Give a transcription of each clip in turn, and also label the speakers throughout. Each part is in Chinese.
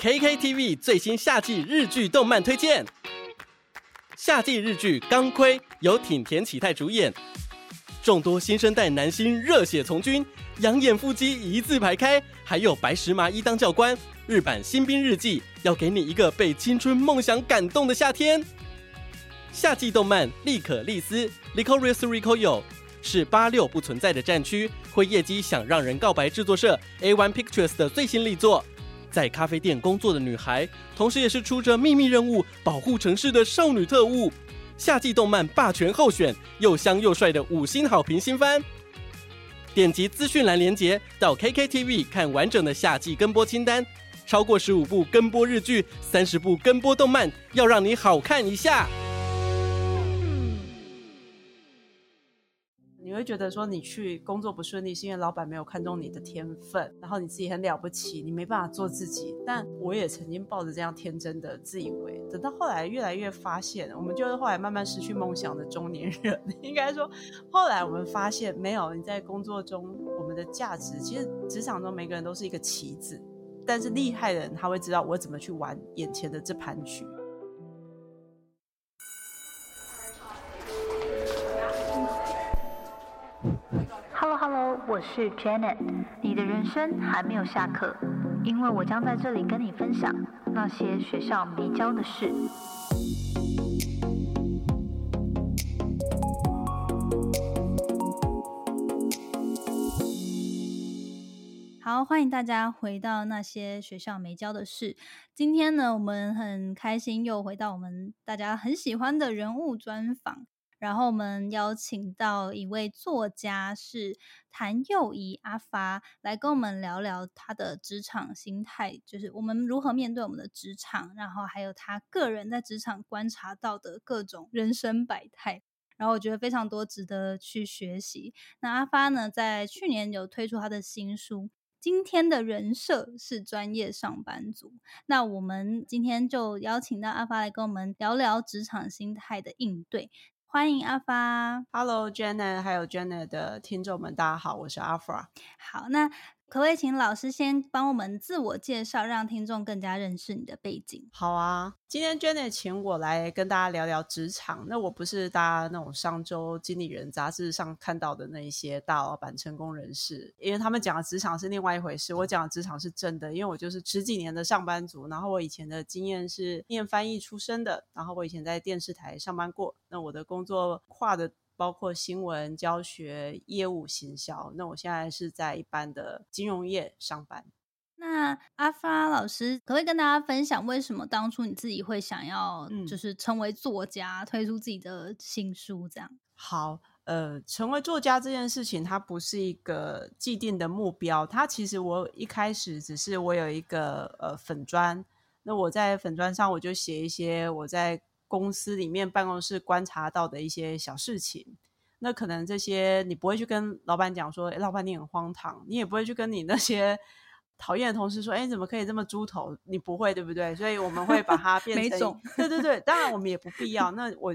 Speaker 1: KKTV 最新夏季日剧动漫推荐。夏季日剧《钢盔》由挺田启太主演，众多新生代男星热血从军，养眼腹肌一字排开，还有白石麻衣当教官。日版新兵日记要给你一个被青春梦想感动的夏天。夏季动漫《利可利斯》（Licorice Recoil） 是八六不存在的战区，辉夜姬想让人告白制作社 A One Pictures 的最新力作。在咖啡店工作的女孩，同时也是出着秘密任务保护城市的少女特务。夏季动漫霸权候选，又香又帅的五星好评新番。点击资讯栏连接到 KKTV 看完整的夏季跟播清单，超过十五部跟播日剧，三十部跟播动漫，要让你好看一下。
Speaker 2: 你会觉得说你去工作不顺利，是因为老板没有看中你的天分，然后你自己很了不起，你没办法做自己。但我也曾经抱着这样天真的自以为，等到后来越来越发现，我们就是后来慢慢失去梦想的中年人。应该说，后来我们发现，没有你在工作中，我们的价值其实职场中每个人都是一个棋子，但是厉害的人他会知道我怎么去玩眼前的这盘局。
Speaker 3: 我是 Janet。你的人生还没有下课，因为我将在这里跟你分享那些学校没教的事。
Speaker 4: 好，欢迎大家回到那些学校没教的事。今天呢，我们很开心又回到我们大家很喜欢的人物专访。然后我们邀请到一位作家，是谭佑仪阿发，来跟我们聊聊他的职场心态，就是我们如何面对我们的职场，然后还有他个人在职场观察到的各种人生百态。然后我觉得非常多值得去学习。那阿发呢，在去年有推出他的新书，《今天的人设是专业上班族》。那我们今天就邀请到阿发来跟我们聊聊职场心态的应对。欢迎阿发
Speaker 2: ，Hello Jenna，还有 Jenna 的听众们，大家好，我是阿发。
Speaker 4: 好，那可不可以请老师先帮我们自我介绍，让听众更加认识你的背景？
Speaker 2: 好啊，今天 Jenna 请我来跟大家聊聊职场。那我不是大家那种上周经理人杂志上看到的那一些大老板、成功人士，因为他们讲的职场是另外一回事。我讲的职场是真的，因为我就是十几年的上班族，然后我以前的经验是念翻译出身的，然后我以前在电视台上班过。那我的工作跨的。包括新闻教学、业务行销。那我现在是在一般的金融业上班。
Speaker 4: 那阿发老师可不可以跟大家分享，为什么当初你自己会想要就是成为作家，推出自己的新书？这样
Speaker 2: 好，呃，成为作家这件事情，它不是一个既定的目标。它其实我一开始只是我有一个呃粉砖，那我在粉砖上我就写一些我在。公司里面办公室观察到的一些小事情，那可能这些你不会去跟老板讲说，哎，老板你很荒唐，你也不会去跟你那些 讨厌的同事说，哎，怎么可以这么猪头？你不会对不对？所以我们会把它变成，对对对，当然我们也不必要。那我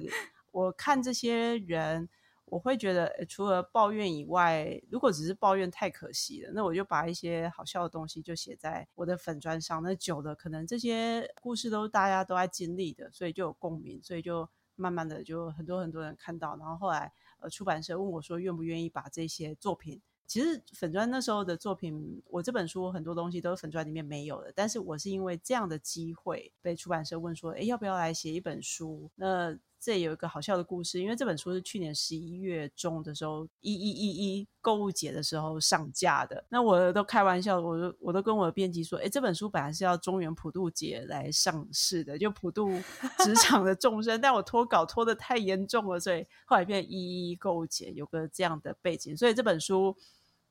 Speaker 2: 我看这些人。我会觉得，除了抱怨以外，如果只是抱怨太可惜了，那我就把一些好笑的东西就写在我的粉砖上。那久了，可能这些故事都大家都在经历的，所以就有共鸣，所以就慢慢的就很多很多人看到。然后后来，呃，出版社问我说，愿不愿意把这些作品？其实粉砖那时候的作品，我这本书很多东西都是粉砖里面没有的，但是我是因为这样的机会被出版社问说，哎，要不要来写一本书？那这有一个好笑的故事，因为这本书是去年十一月中的时候，一一一一购物节的时候上架的。那我都开玩笑，我都我都跟我的编辑说，哎，这本书本来是要中原普渡节来上市的，就普渡职 场的众生，但我拖稿拖的太严重了，所以后来变一一一购物节，有个这样的背景。所以这本书，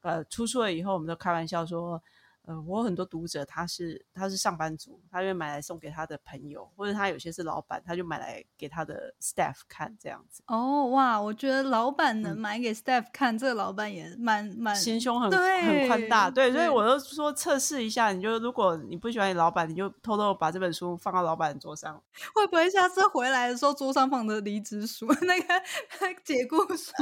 Speaker 2: 呃，出书了以后，我们都开玩笑说。呃，我很多读者他是他是上班族，他会买来送给他的朋友，或者他有些是老板，他就买来给他的 staff 看这样子。
Speaker 4: 哦，哇，我觉得老板能买给 staff 看，这个老板也蛮蛮
Speaker 2: 心胸很很宽大，对，所以我就说测试一下，你就如果你不喜欢你老板，你就偷偷把这本书放到老板桌上，
Speaker 4: 会不会下次回来的时候桌上放着离职书，那个 解雇书？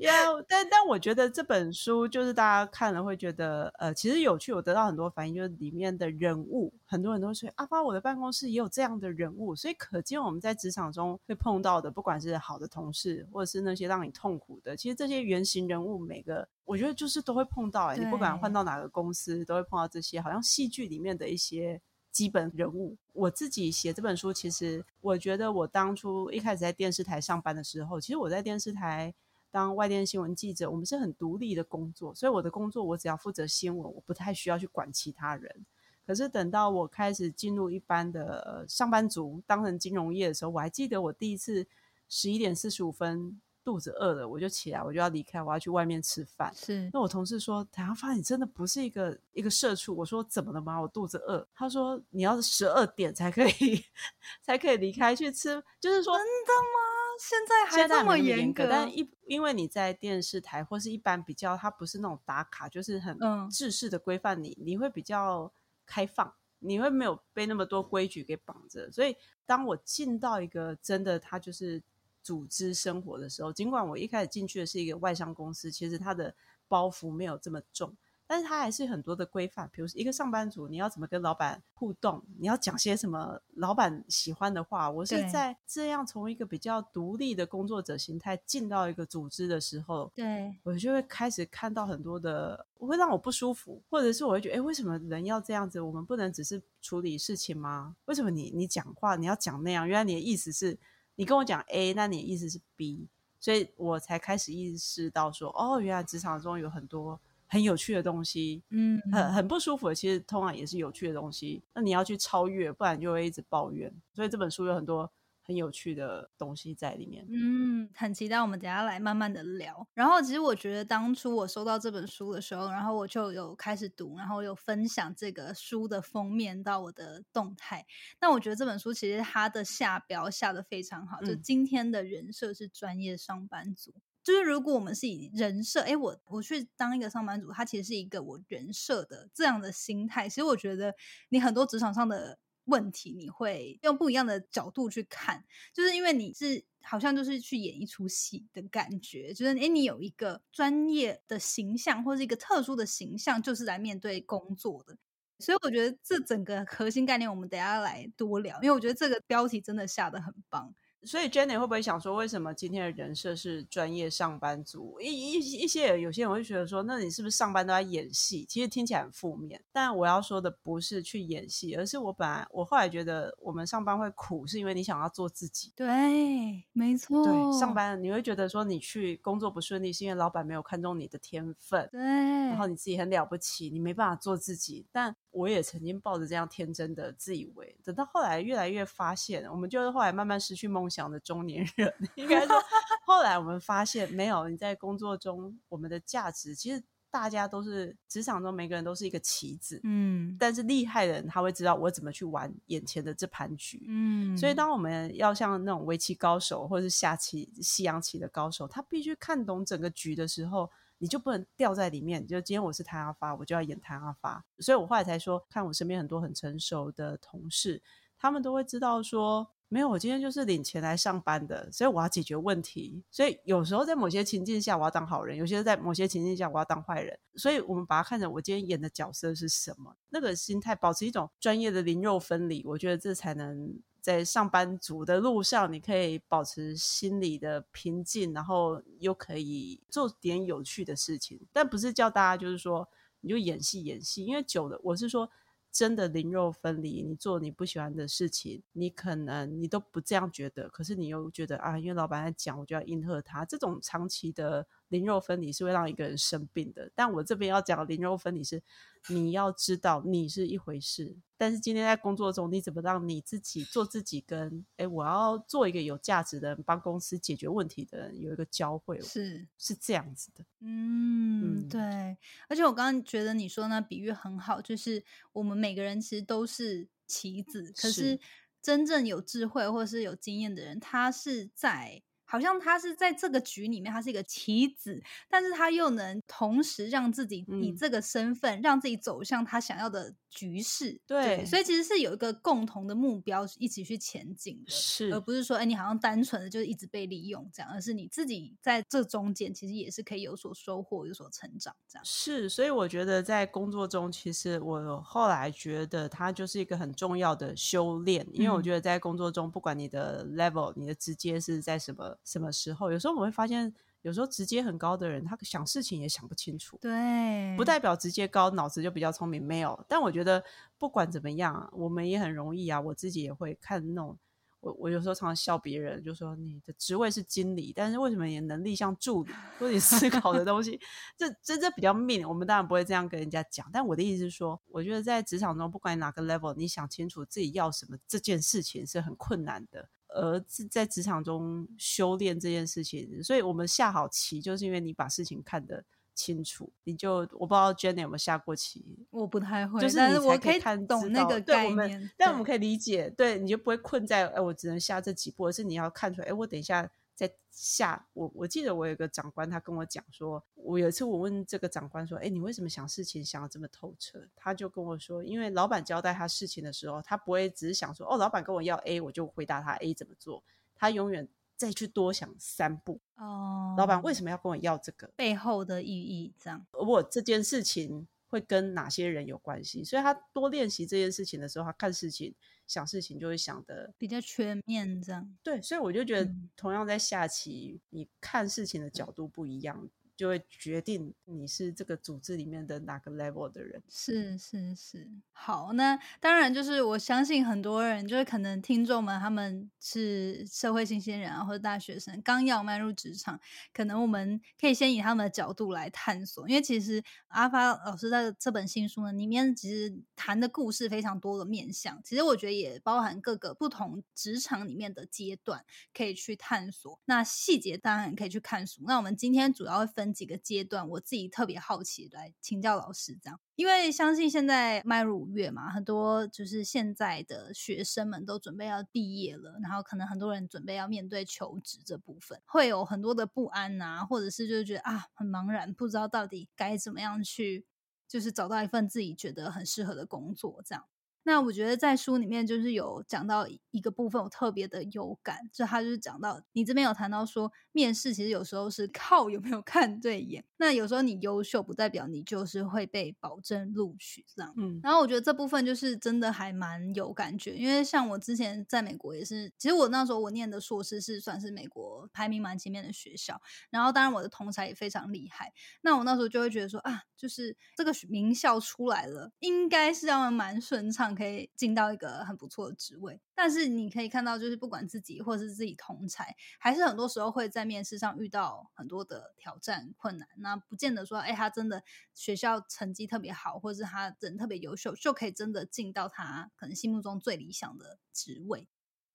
Speaker 2: 要，但但我觉得这本书就是大家看了会觉得，呃，其实有趣。我。得到很多反应，就是里面的人物，很多人都说阿发，我的办公室也有这样的人物，所以可见我们在职场中会碰到的，不管是好的同事，或者是那些让你痛苦的，其实这些原型人物，每个我觉得就是都会碰到、欸。你不管换到哪个公司，都会碰到这些，好像戏剧里面的一些基本人物。我自己写这本书，其实我觉得我当初一开始在电视台上班的时候，其实我在电视台。当外电新闻记者，我们是很独立的工作，所以我的工作我只要负责新闻，我不太需要去管其他人。可是等到我开始进入一般的上班族，当成金融业的时候，我还记得我第一次十一点四十五分肚子饿了，我就起来，我就要离开，我要去外面吃饭。
Speaker 4: 是，
Speaker 2: 那我同事说：“台阳发，你真的不是一个一个社畜。”我说：“怎么了吗？我肚子饿。”他说：“你要十二点才可以 才可以离开去吃。”就是说，
Speaker 4: 真的吗？现在还这么严
Speaker 2: 格？但一因为你在电视台或是一般比较，它不是那种打卡，就是很制式的规范你，你会比较开放，你会没有被那么多规矩给绑着。所以当我进到一个真的它就是组织生活的时候，尽管我一开始进去的是一个外商公司，其实它的包袱没有这么重。但是它还是很多的规范，比如一个上班族，你要怎么跟老板互动，你要讲些什么老板喜欢的话。我是在这样从一个比较独立的工作者形态进到一个组织的时候，
Speaker 4: 对
Speaker 2: 我就会开始看到很多的，我会让我不舒服，或者是我会觉得，哎，为什么人要这样子？我们不能只是处理事情吗？为什么你你讲话你要讲那样？原来你的意思是你跟我讲 A，那你的意思是 B，所以我才开始意识到说，哦，原来职场中有很多。很有趣的东西，
Speaker 4: 嗯，
Speaker 2: 很很不舒服的，其实通常也是有趣的东西。那你要去超越，不然就会一直抱怨。所以这本书有很多很有趣的东西在里面。
Speaker 4: 嗯，很期待我们等下来慢慢的聊。然后其实我觉得当初我收到这本书的时候，然后我就有开始读，然后有分享这个书的封面到我的动态。那我觉得这本书其实它的下标下的非常好，就今天的人设是专业上班族。就是如果我们是以人设，哎，我我去当一个上班族，他其实是一个我人设的这样的心态。其实我觉得你很多职场上的问题，你会用不一样的角度去看，就是因为你是好像就是去演一出戏的感觉，就是哎，你有一个专业的形象或者一个特殊的形象，就是来面对工作的。所以我觉得这整个核心概念，我们等下来多聊，因为我觉得这个标题真的下的很棒。
Speaker 2: 所以 Jenny 会不会想说，为什么今天的人设是专业上班族？一一一些有些人会觉得说，那你是不是上班都在演戏？其实听起来很负面。但我要说的不是去演戏，而是我本来我后来觉得，我们上班会苦，是因为你想要做自己。
Speaker 4: 对，没错。
Speaker 2: 对，上班你会觉得说，你去工作不顺利，是因为老板没有看中你的天分。
Speaker 4: 对，
Speaker 2: 然后你自己很了不起，你没办法做自己。但我也曾经抱着这样天真的自以为，等到后来越来越发现，我们就是后来慢慢失去梦想的中年人。应该说，后来我们发现，没有你在工作中，我们的价值其实大家都是职场中每个人都是一个棋子，
Speaker 4: 嗯，
Speaker 2: 但是厉害的人他会知道我怎么去玩眼前的这盘局，
Speaker 4: 嗯，
Speaker 2: 所以当我们要像那种围棋高手或者是下棋、西洋棋的高手，他必须看懂整个局的时候。你就不能掉在里面。就今天我是谭阿发，我就要演谭阿发。所以我后来才说，看我身边很多很成熟的同事，他们都会知道说，没有，我今天就是领钱来上班的，所以我要解决问题。所以有时候在某些情境下，我要当好人；有些在某些情境下，我要当坏人。所以我们把它看成我今天演的角色是什么，那个心态，保持一种专业的灵肉分离，我觉得这才能。在上班族的路上，你可以保持心理的平静，然后又可以做点有趣的事情。但不是叫大家就是说你就演戏演戏，因为久了，我是说真的灵肉分离。你做你不喜欢的事情，你可能你都不这样觉得，可是你又觉得啊，因为老板在讲，我就要应和他。这种长期的。灵肉分离是会让一个人生病的，但我这边要讲灵肉分离是，你要知道你是一回事，但是今天在工作中你怎么让你自己做自己，跟哎我要做一个有价值的人，帮公司解决问题的人有一个交汇，
Speaker 4: 是
Speaker 2: 是这样子的，
Speaker 4: 嗯，对，而且我刚刚觉得你说那比喻很好，就是我们每个人其实都是棋子，可是真正有智慧或是有经验的人，他是在。好像他是在这个局里面，他是一个棋子，但是他又能同时让自己以
Speaker 2: 嗯
Speaker 4: 这个身份，让自己走向他想要的局势。
Speaker 2: 对
Speaker 4: 所以其实是有一个共同的目标一起去前进的。
Speaker 2: 是
Speaker 4: 而不是说，哎，你好像单纯的就是一直被利用这样，而是你自己在这中间其实也是可以有所收获、有所成长这样。
Speaker 2: 是，所以我觉得在工作中，其实我后来觉得它就是一个很重要的修炼，因为我
Speaker 4: 嗯
Speaker 2: 觉得在工作中，不管你的 level、你的直接是在什么什么时候，有时候我会发现，有时候直接很高的人，他想事情也想不清楚。
Speaker 4: 对，
Speaker 2: 不代表直接高脑子就比较聪明，没有。但我觉得不管怎么样啊，我们也很容易啊。我自己也会看那种，我我有时候常常笑别人，就说你的职位是经理，但是为什么你的能力像助理，或者你思考的东西，这这这比较命。我们当然不会这样跟人家讲，但我的意思是说，我觉得在职场中，不管哪个 level，你想清楚自己要什么，这件事情是很困难的。而是在职场中修炼这件事情，所以我们下好棋，就是因为你把事情看得清楚，你就我不知道 Jenny 有没有下过棋，
Speaker 4: 我不太会，
Speaker 2: 就是
Speaker 4: 我可以
Speaker 2: 看知
Speaker 4: 懂那个
Speaker 2: 对我们
Speaker 4: 概念，
Speaker 2: 但我们可以理解，对，你就不会困在哎，我只能下这几步，而是你要看出来，哎，我等一下再下。我我记得我有个长官，他跟我讲说，我有一次我问这个长官说，哎，你为什么想事情想的这么透彻？他就跟我说，因为老板交代他事情的时候，他不会只是想说，哦，老板跟我要 A，我就回答他 A 怎么做，他永远再去多想三步，
Speaker 4: 哦，
Speaker 2: 老板为什么要跟我要这个？
Speaker 4: 背后的意义这样？
Speaker 2: 我这件事情会跟哪些人有关系，所以他多练习这件事情的时候，他看事情、想事情就会想的
Speaker 4: 比较全面这样。
Speaker 2: 对，所以我就觉得
Speaker 4: 嗯，
Speaker 2: 同样在下棋，你看事情的角度不一样，就会决定你是这个组织里面的哪个 level 的人。
Speaker 4: 是是是，好，那当然就是我相信很多人就是可能听众们他们是社会新鲜人啊，或者大学生刚要迈入职场，可能我们可以先以他们的角度来探索，因为其实阿发老师在这本新书呢，里面其实谈的故事非常多的面向，其实我觉得也包含各个不同职场里面的阶段可以去探索。那细节当然可以去看书。那我们今天主要会几个阶段，我自己特别好奇来请教老师这样。因为相信现在迈入五月嘛，很多就是现在的学生们都准备要毕业了，然后可能很多人准备要面对求职这部分，会有很多的不安啊，或者是就觉得啊很茫然，不知道到底该怎么样去，就是找到一份自己觉得很适合的工作这样。那我觉得在书里面就是有讲到一个部分，我特别的有感，就他就是讲到你这边有谈到说，面试其实有时候是靠有没有看对眼，那有时候你优秀不代表你就是会被保证录取这样。
Speaker 2: 嗯
Speaker 4: 然后我觉得这部分就是真的还蛮有感觉，因为像我之前在美国也是，其实我那时候我念的硕士是算是美国排名蛮前面的学校，然后当然我的同才也非常厉害，那我那时候就会觉得说啊，就是这个名校出来了，应该是要蛮顺畅，可以进到一个很不错的职位。但是你可以看到，就是不管自己或是自己同才，还是很多时候会在面试上遇到很多的挑战困难。那不见得说，哎，他真的学校成绩特别好，或者是他人特别优秀，就可以真的进到他可能心目中最理想的职位。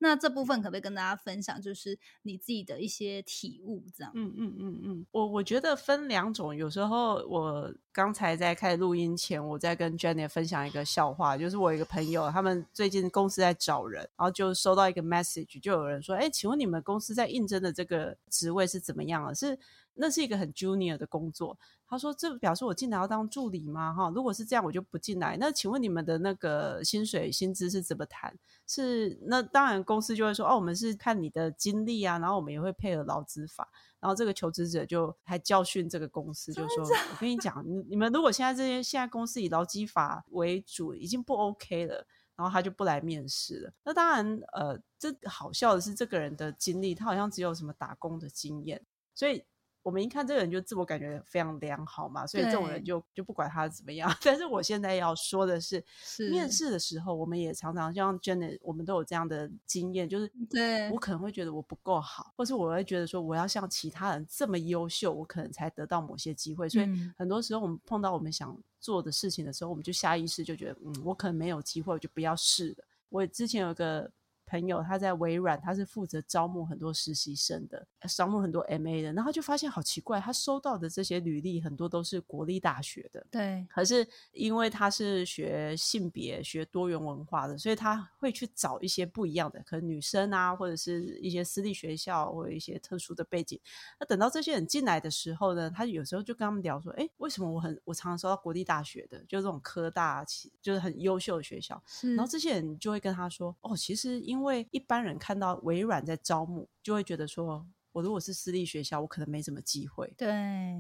Speaker 4: 那这部分可不可以跟大家分享，就是你自己的一些体悟？这样，
Speaker 2: 嗯嗯嗯嗯，我我觉得分两种，有时候我刚才在开始录音前，我在跟 Jenny 分享一个笑话，就是我一个朋友，他们最近公司在找人，然后就收到一个 message，就有人说，哎，请问你们公司在应征的这个职位是怎么样啊？是那是一个很 junior 的工作。他说：“这表示我进来要当助理吗？哈，如果是这样，我就不进来。那请问你们的那个薪水薪资是怎么谈？是那当然公司就会说，哦，我们是看你的经历啊，然后我们也会配合劳资法。然后这个求职者就还教训这个公司，就说：我跟你讲，你你们如果现在这些现在公司以劳基法为主，已经不 OK 了。”然后他就不来面试了。那当然，呃，这好笑的是，这个人的经历，他好像只有什么打工的经验，所以我们一看这个人就自我感觉非常良好嘛，所以这种人就就不管他怎么样。但是我现在要说的是，
Speaker 4: 是
Speaker 2: 面试的时候，我们也常常像 Janet，我们都有这样的经验，就是
Speaker 4: 对
Speaker 2: 我可能会觉得我不够好，或是我会觉得说我要像其他人这么优秀，我可能才得到某些机会。所以
Speaker 4: 嗯
Speaker 2: 很多时候我们碰到我们想做的事情的时候，我们就下意识就觉得，嗯，我可能没有机会，我就不要试了。我之前有个朋友他在微软，他是负责招募很多实习生的，招募很多 MA 的，然后就发现好奇怪，他收到的这些履历很多都是国立大学的，
Speaker 4: 对，
Speaker 2: 可是因为他是学性别、学多元文化的，所以他会去找一些不一样的，可能女生啊，或者是一些私立学校或者一些特殊的背景。那等到这些人进来的时候呢，他有时候就跟他们聊说：“哎，为什么我很我常常收到国立大学的，就这种科大，就是很优秀的学校。”然后这些人就会跟他说：“哦，其实因为因为一般人看到微软在招募，就会觉得说。”我如果是私立学校，我可能没什么机会。
Speaker 4: 对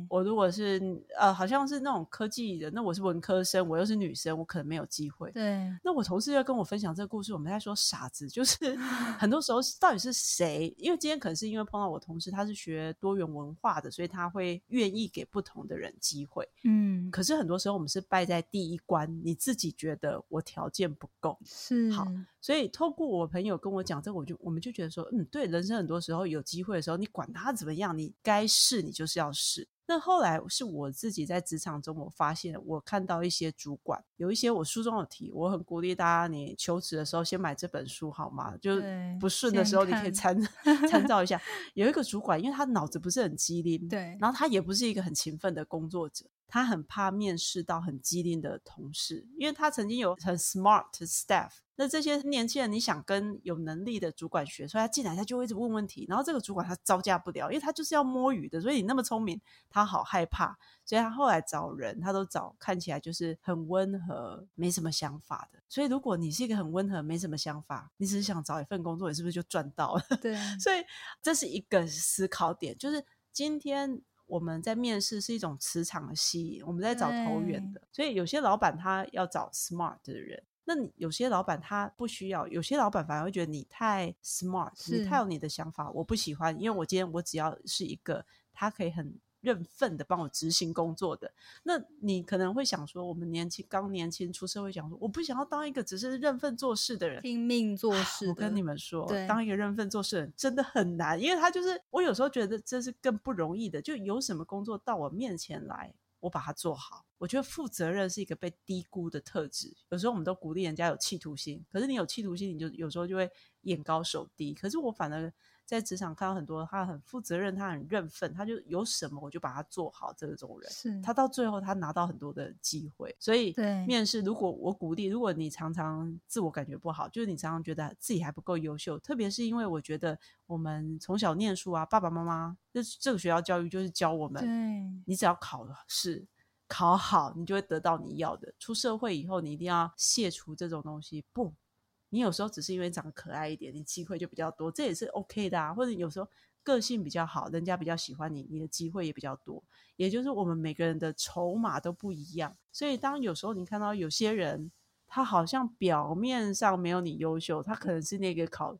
Speaker 2: 我如果是呃，好像是那种科技的，那我是文科生，我又是女生，我可能没有机会。
Speaker 4: 对，
Speaker 2: 那我同事要跟我分享这个故事，我们在说傻子，就是 很多时候到底是谁？因为今天可能是因为碰到我同事，他是学多元文化的，所以他会愿意给不同的人机会。
Speaker 4: 嗯，
Speaker 2: 可是很多时候我们是败在第一关，你自己觉得我条件不够，
Speaker 4: 是
Speaker 2: 好。所以透过我朋友跟我讲这个，我就我们就觉得说，嗯，对，人生很多时候有机会的时候，你管他怎么样，你该试你就是要试。那后来是我自己在职场中，我发现我看到一些主管有一些我书中有提，我很鼓励大家，你求职的时候先买这本书好吗？就不顺的时候你可以参 参照一下。有一个主管，因为他脑子不是很机灵，
Speaker 4: 对，
Speaker 2: 然后他也不是一个很勤奋的工作者。他很怕面试到很机灵的同事，因为他曾经有很 smart staff。那这些年轻人，你想跟有能力的主管学，所以他进来他就会一直问问题，然后这个主管他招架不了，因为他就是要摸鱼的，所以你那么聪明，他好害怕，所以他后来找人，他都找看起来就是很温和、没什么想法的。所以如果你是一个很温和、没什么想法，你只是想找一份工作，你是不是就赚到了？
Speaker 4: 对，
Speaker 2: 所以这是一个思考点，就是今天。我们在面试是一种磁场的吸引，我们在找投缘的，所以有些老板他要找 smart 的人，那你有些老板他不需要，有些老板反而会觉得你太 smart，你太有你的想法，我不喜欢，因为我今天我只要是一个他可以很。认份的帮我执行工作的，那你可能会想说，我们年轻刚年轻出社会，想说我不想要当一个只是认份做事的人，
Speaker 4: 拼命做事。
Speaker 2: 我跟你们说，当一个认份做事的人真的很难，因为他就是我有时候觉得这是更不容易的。就有什么工作到我面前来，我把它做好。我觉得负责任是一个被低估的特质。有时候我们都鼓励人家有企图心，可是你有企图心，你就有时候就会眼高手低。可是我反而。在职场看到很多，他很负责任，他很认份，他就有什么我就把它做好。这种人，
Speaker 4: 是
Speaker 2: 他到最后他拿到很多的机会。所以面试，如果我鼓励，如果你常常自我感觉不好，就是你常常觉得自己还不够优秀，特别是因为我觉得我们从小念书啊，爸爸妈妈这这个学校教育就是教我们，你只要考试考好，你就会得到你要的。出社会以后，你一定要卸除这种东西，不。你有时候只是因为长得可爱一点，你机会就比较多，这也是 OK 的啊。或者有时候个性比较好，人家比较喜欢你，你的机会也比较多。也就是我们每个人的筹码都不一样，所以当有时候你看到有些人，他好像表面上没有你优秀，他可能是那个考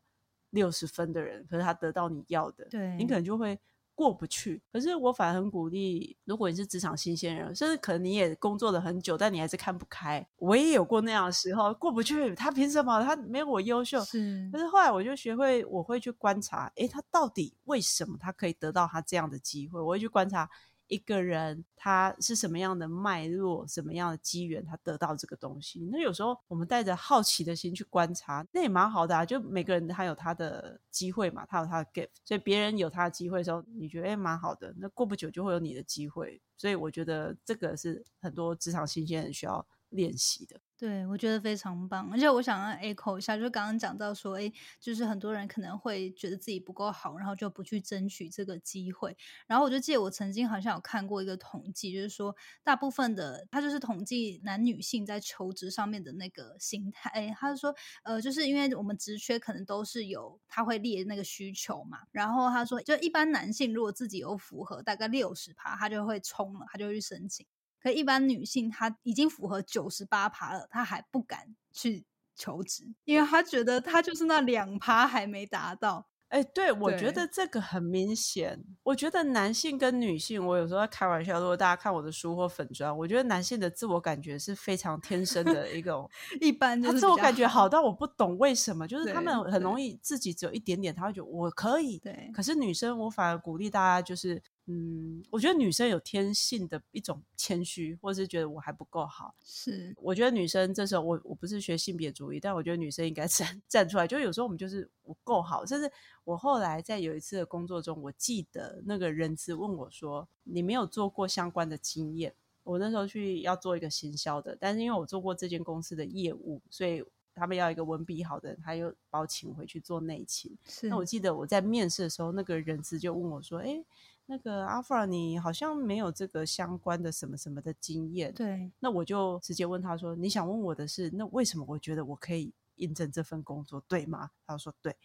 Speaker 2: 六十分的人，可是他得到你要的，
Speaker 4: 对
Speaker 2: 你可能就会。过不去，可是我反而很鼓励。如果你是职场新鲜人，甚至可能你也工作了很久，但你还是看不开。我也有过那样的时候，过不去。他凭什么？他没有我优秀。
Speaker 4: 是。
Speaker 2: 可是后来我就学会，我会去观察，诶，他到底为什么他可以得到他这样的机会？我会去观察。一个人他是什么样的脉络，什么样的机缘，他得到这个东西。那有时候我们带着好奇的心去观察，那也蛮好的啊。就每个人他有他的机会嘛，他有他的 gift，所以别人有他的机会的时候，你觉得哎蛮好的，那过不久就会有你的机会。所以我觉得这个是很多职场新鲜人需要练习的。
Speaker 4: 对，我觉得非常棒，而且我想要 echo 一下，就刚刚讲到说，哎，就是很多人可能会觉得自己不够好，然后就不去争取这个机会。然后我就记得我曾经好像有看过一个统计，就是说大部分的他就是统计男女性在求职上面的那个心态。哎，他就说，呃，就是因为我们职缺可能都是有他会列那个需求嘛，然后他说，就一般男性如果自己有符合大概六十趴，他就会冲了，他就去申请。可一般女性，她已经符合九十八趴了，她还不敢去求职，因为她觉得她就是那两趴还没达到。
Speaker 2: 哎，对，我觉得这个很明显。我觉得男性跟女性，我有时候在开玩笑。如果大家看我的书或粉砖，我觉得男性的自我感觉是非常天生的一种，
Speaker 4: 一般
Speaker 2: 他自我感觉好到我不懂为什么，就是他们很容易自己只有一点点，他会觉得我可以。
Speaker 4: 对，
Speaker 2: 可是女生，我反而鼓励大家，就是嗯，我觉得女生有天性的一种谦虚，或者是觉得我还不够好。
Speaker 4: 是，
Speaker 2: 我觉得女生这时候，我我不是学性别主义，但我觉得女生应该 站站出来。就有时候我们就是我够好，甚至我后来在有一次的工作中，我记得那个人资问我说：“你没有做过相关的经验？”我那时候去要做一个行销的，但是因为我做过这间公司的业务，所以他们要一个文笔好的人，他又把我请回去做内勤。
Speaker 4: 是。
Speaker 2: 那我记得我在面试的时候，那个人资就问我说：“哎。”那个阿弗尔，你好像没有这个相关的什么什么的经验。
Speaker 4: 对，
Speaker 2: 那我就直接问他说：“你想问我的是，那为什么我觉得我可以印证这份工作，对吗？”他说：“对。”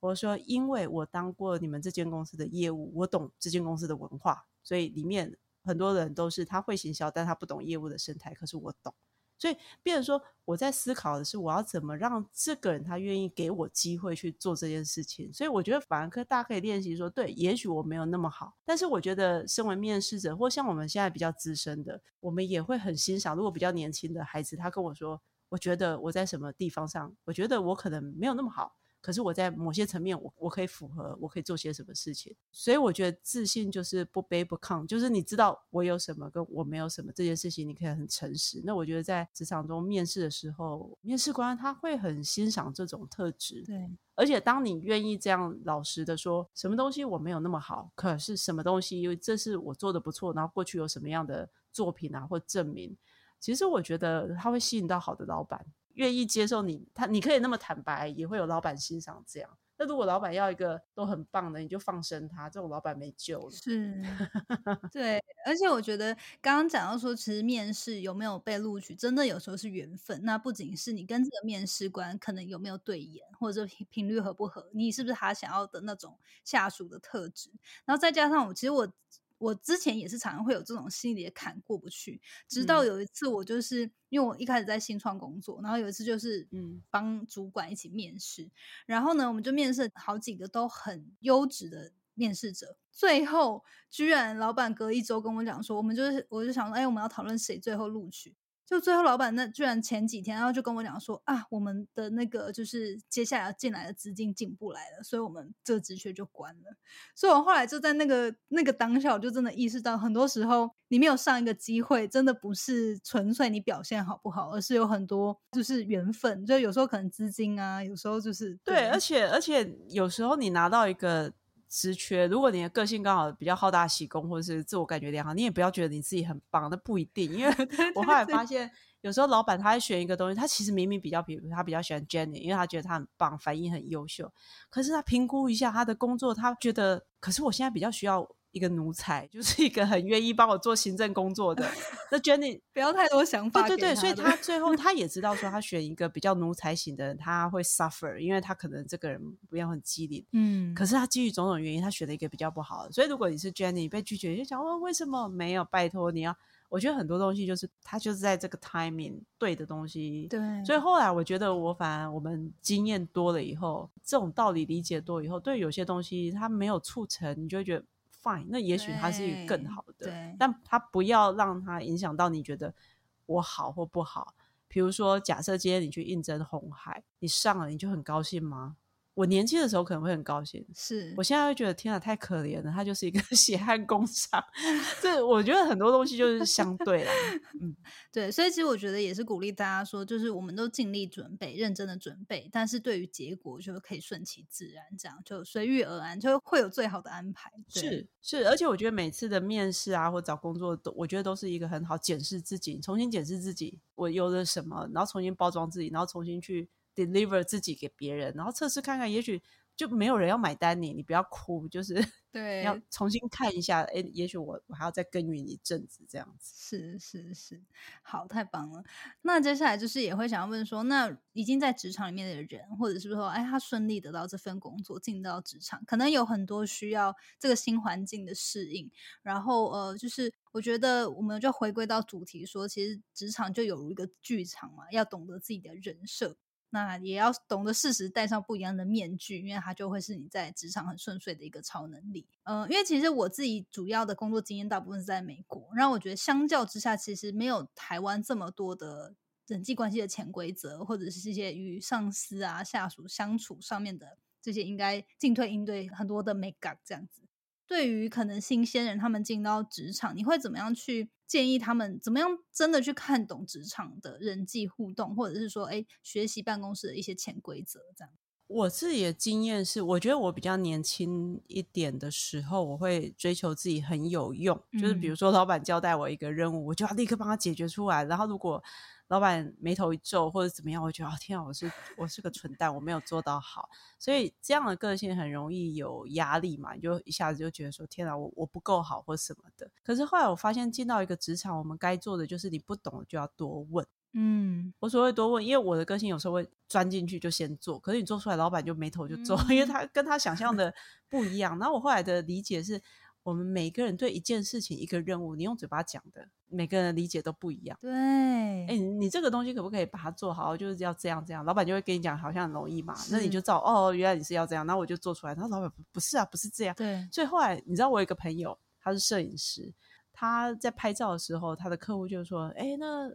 Speaker 2: 我说：“因为我当过你们这间公司的业务，我懂这间公司的文化，所以里面很多人都是他会行销，但他不懂业务的生态，可是我懂。”所以，变成说，我在思考的是，我要怎么让这个人他愿意给我机会去做这件事情。所以，我觉得法兰克大家可以练习说，对，也许我没有那么好，但是我觉得，身为面试者，或像我们现在比较资深的，我们也会很欣赏。如果比较年轻的孩子，他跟我说，我觉得我在什么地方上，我觉得我可能没有那么好。可是我在某些层面，我我可以符合，我可以做些什么事情。所以我觉得自信就是不卑不亢，就是你知道我有什么跟我没有什么这件事情，你可以很诚实。那我觉得在职场中面试的时候，面试官他会很欣赏这种特质。
Speaker 4: 对，
Speaker 2: 而且当你愿意这样老实的说，什么东西我没有那么好，可是什么东西因为这是我做的不错，然后过去有什么样的作品啊或证明，其实我觉得他会吸引到好的老板。愿意接受你，他你可以那么坦白，也会有老板欣赏这样。那如果老板要一个都很棒的，你就放生他，这种老板没救了。
Speaker 4: 是，对。而且我觉得刚刚讲到说，其实面试有没有被录取，真的有时候是缘分。那不仅是你跟这个面试官可能有没有对眼，或者频频率合不合，你是不是他想要的那种下属的特质，然后再加上我，其实我。我之前也是常常会有这种心理的坎过不去，直到有一次我就是因为我一开始在新创工作，然后有一次就是嗯。帮主管一起面试，然后呢我们就面试好几个都很优质的面试者，最后居然老板隔一周跟我讲说，我们就是我就想说，哎，我们要讨论谁最后录取。就最后，老板那居然前几天，然后就跟我讲说啊，我们的那个就是接下来要进来的资金进不来了，所以我们这个职缺就关了。所以我后来就在那个那个当下，我就真的意识到，很多时候你没有上一个机会，真的不是纯粹你表现好不好，而是有很多就是缘分。就有时候可能资金啊，有时候就是
Speaker 2: 对，而且而且有时候你拿到一个。职缺，如果你的个性刚好比较好大喜功，或者是自我感觉良好，你也不要觉得你自己很棒，那不一定。因为 我后来发现，有时候老板他在选一个东西，他其实明明比较，比如他比较喜欢 Jenny，因为他觉得他很棒，反应很优秀。可是他评估一下他的工作，他觉得，可是我现在比较需要。一个奴才，就是一个很愿意帮我做行政工作的。那 Jenny
Speaker 4: 不要太多想法，
Speaker 2: 对对对，所以他最后他也知道说，他选一个比较奴才型的人，他会 suffer，因为他可能这个人不要很机灵。嗯，可是他基于种种原因，他选了一个比较不好的。所以如果你是 Jenny 被拒绝，就讲哦，为什么没有？拜托你要，我觉得很多东西就是他就是在这个 timing 对的东西。
Speaker 4: 对，
Speaker 2: 所以后来我觉得我反而我们经验多了以后，这种道理理解多以后，对有些东西他没有促成，你就会觉得。fine，那也许它是一个更好的，但它不要让它影响到你觉得我好或不好。比如说，假设今天你去应征红海，你上了，你就很高兴吗？我年轻的时候可能会很高兴，
Speaker 4: 是
Speaker 2: 我现在会觉得天啊，太可怜了，他就是一个 血汗工厂。这我觉得很多东西就是相对啦，嗯，
Speaker 4: 对，所以其实我觉得也是鼓励大家说，就是我们都尽力准备，认真的准备，但是对于结果就可以顺其自然，这样就随遇而安，就会有最好的安排。
Speaker 2: 是是，而且我觉得每次的面试啊，或找工作都，我觉得都是一个很好检视自己，重新检视自己，我有了什么，然后重新包装自己，然后重新去。Deliver 自己给别人，然后测试看看，也许就没有人要买单你，你不要哭，就是
Speaker 4: 对，
Speaker 2: 要重新看一下，哎，也许我我还要再耕耘一阵子这样子。
Speaker 4: 是是是，好，太棒了。那接下来就是也会想要问说，那已经在职场里面的人，或者是说，哎，他顺利得到这份工作，进到职场，可能有很多需要这个新环境的适应。然后呃，就是我觉得我们就回归到主题，说其实职场就有如一个剧场嘛，要懂得自己的人设。那也要懂得适时戴上不一样的面具，因为它就会是你在职场很顺遂的一个超能力。嗯，因为其实我自己主要的工作经验大部分是在美国，让我觉得相较之下，其实没有台湾这么多的人际关系的潜规则，或者是一些与上司啊、下属相处上面的这些应该进退应对很多的 make up 这样子。对于可能新鲜人他们进到职场，你会怎么样去建议他们？怎么样真的去看懂职场的人际互动，或者是说，哎，学习办公室的一些潜规则这样？
Speaker 2: 我自己的经验是，我觉得我比较年轻一点的时候，我会追求自己很有用，就是比如说老板交代我一个任务，我就要立刻帮他解决出来。然后如果老板眉头一皱或者怎么样，我觉得哦天啊，我是我是个蠢蛋，我没有做到好。所以这样的个性很容易有压力嘛，你就一下子就觉得说天啊，我我不够好或什么的。可是后来我发现进到一个职场，我们该做的就是你不懂就要多问。嗯，我所谓多问，因为我的个性有时候会钻进去就先做，可是你做出来，老板就眉头就皱，因为他跟他想象的不一样。然后我后来的理解是，我们每个人对一件事情、一个任务，你用嘴巴讲的，每个人理解都不一样。
Speaker 4: 对，
Speaker 2: 哎，你这个东西可不可以把它做好？就是要这样这样，老板就会跟你讲，好像很容易嘛。那你就照哦，原来你是要这样，那我就做出来。他说老板不是啊，不是这样。
Speaker 4: 对，
Speaker 2: 所以后来你知道，我有一个朋友，他是摄影师，他在拍照的时候，他的客户就说，哎，那。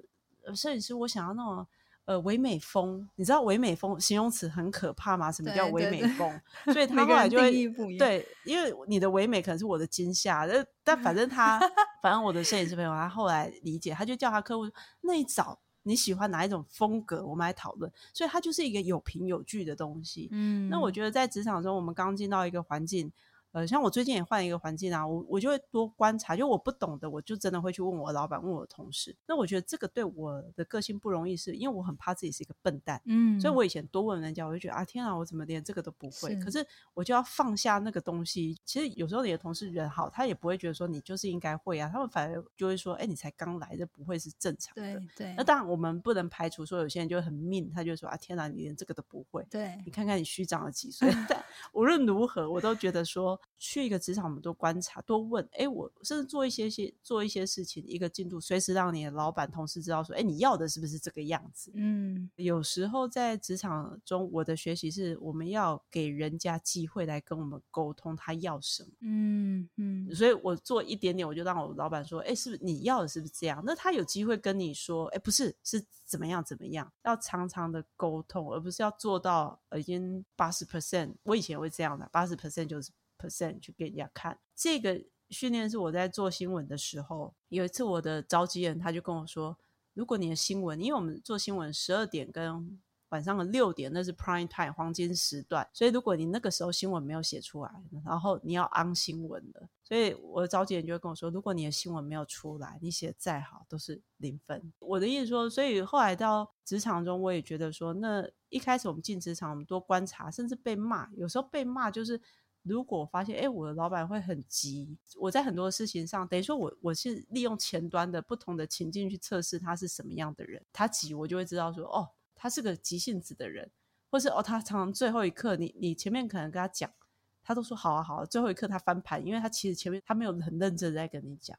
Speaker 2: 摄影师，我想要那种呃唯美风，你知道唯美风形容词很可怕吗？什么叫唯美风？所以他后来就会对，因为你的唯美可能是我的惊吓，但 但反正他，反正我的摄影师朋友他后来理解，他就叫他客户那一早你喜欢哪一种风格，我们来讨论。所以它就是一个有凭有据的东西。嗯，那我觉得在职场中，我们刚进到一个环境。呃，像我最近也换一个环境啊，我我就会多观察，就我不懂的，我就真的会去问我老板，问我同事。那我觉得这个对我的个性不容易，是因为我很怕自己是一个笨蛋，嗯，所以我以前多问人家，我就觉得啊，天啊，我怎么连这个都不会？可是我就要放下那个东西。其实有时候你的同事人好，他也不会觉得说你就是应该会啊，他们反而就会说，哎，你才刚来，这不会是正常
Speaker 4: 的。对对。
Speaker 2: 那当然我们不能排除说有些人就很命，他就说啊，天啊，你连这个都不会。
Speaker 4: 对。
Speaker 2: 你看看你虚长了几岁？但无论如何，我都觉得说去一个职场。我们多观察，多问，哎，我甚至做一些些做一些事情，一个进度，随时让你的老板、同事知道说，哎，你要的是不是这个样子？嗯，有时候在职场中，我的学习是我们要给人家机会来跟我们沟通，他要什么？嗯嗯，所以我做一点点，我就让我老板说，哎，是不是你要的是不是这样？那他有机会跟你说，哎，不是，是怎么样怎么样？要常常的沟通，而不是要做到已经八十 percent。我以前会这样的，八十 percent 就是。Percent 去给人家看，这个训练是我在做新闻的时候，有一次我的召集人他就跟我说，如果你的新闻，因为我们做新闻十二点跟晚上的六点那是 prime time 黄金时段，所以如果你那个时候新闻没有写出来，然后你要 on 新闻的，所以我的召集人就会跟我说，如果你的新闻没有出来，你写再好都是零分。我的意思说，所以后来到职场中，我也觉得说，那一开始我们进职场，我们多观察，甚至被骂，有时候被骂就是。如果发现，哎，我的老板会很急，我在很多事情上，等于说我我是利用前端的不同的情境去测试他是什么样的人。他急，我就会知道说，哦，他是个急性子的人，或是哦，他常常最后一刻，你你前面可能跟他讲，他都说好啊好啊，最后一刻他翻盘，因为他其实前面他没有很认真在跟你讲。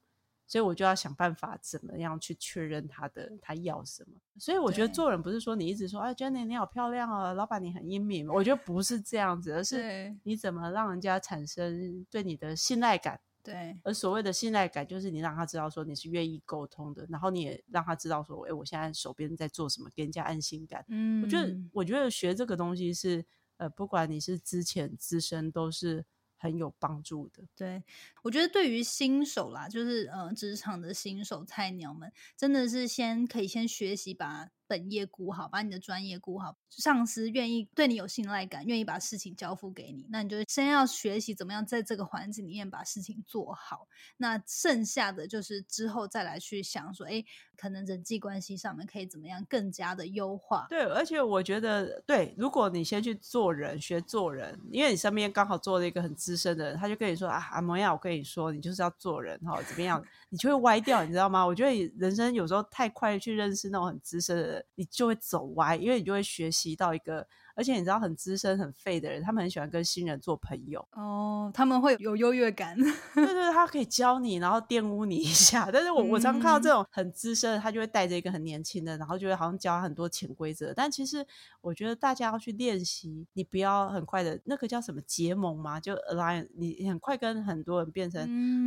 Speaker 2: 所以我就要想办法怎么样去确认他的他要什么。所以我觉得做人不是说你一直说啊，Jenny 你好漂亮哦，老板你很英明。我觉得不是这样子，而是你怎么让人家产生对你的信赖感。
Speaker 4: 对。
Speaker 2: 而所谓的信赖感，就是你让他知道说你是愿意沟通的，然后你也让他知道说，哎，我现在手边在做什么，给人家安心感。嗯。我觉得我觉得学这个东西是呃，不管你是之前资深，都是。很有帮助的，
Speaker 4: 对我觉得对于新手啦，就是呃职场的新手菜鸟们，真的是先可以先学习把。本业顾好，把你的专业顾好。上司愿意对你有信赖感，愿意把事情交付给你，那你就先要学习怎么样在这个环境里面把事情做好。那剩下的就是之后再来去想说，哎，可能人际关系上面可以怎么样更加的优化。
Speaker 2: 对，而且我觉得，对，如果你先去做人，学做人，因为你身边刚好做了一个很资深的人，他就跟你说啊，阿摩亚，我跟你说，你就是要做人哈，怎么样，你就会歪掉，你知道吗？我觉得人生有时候太快去认识那种很资深的人。你就会走歪，因为你就会学习到一个。而且你知道很资深很废的人，他们很喜欢跟新人做朋友
Speaker 4: 哦，他们会有优越感。
Speaker 2: 对对，他可以教你，然后玷污你一下。但是我我常看到这种很资深的，他就会带着一个很年轻的，然后就会好像教他很多潜规则。但其实我觉得大家要去练习，你不要很快的那个叫什么结盟嘛，就 align，你很快跟很多人变成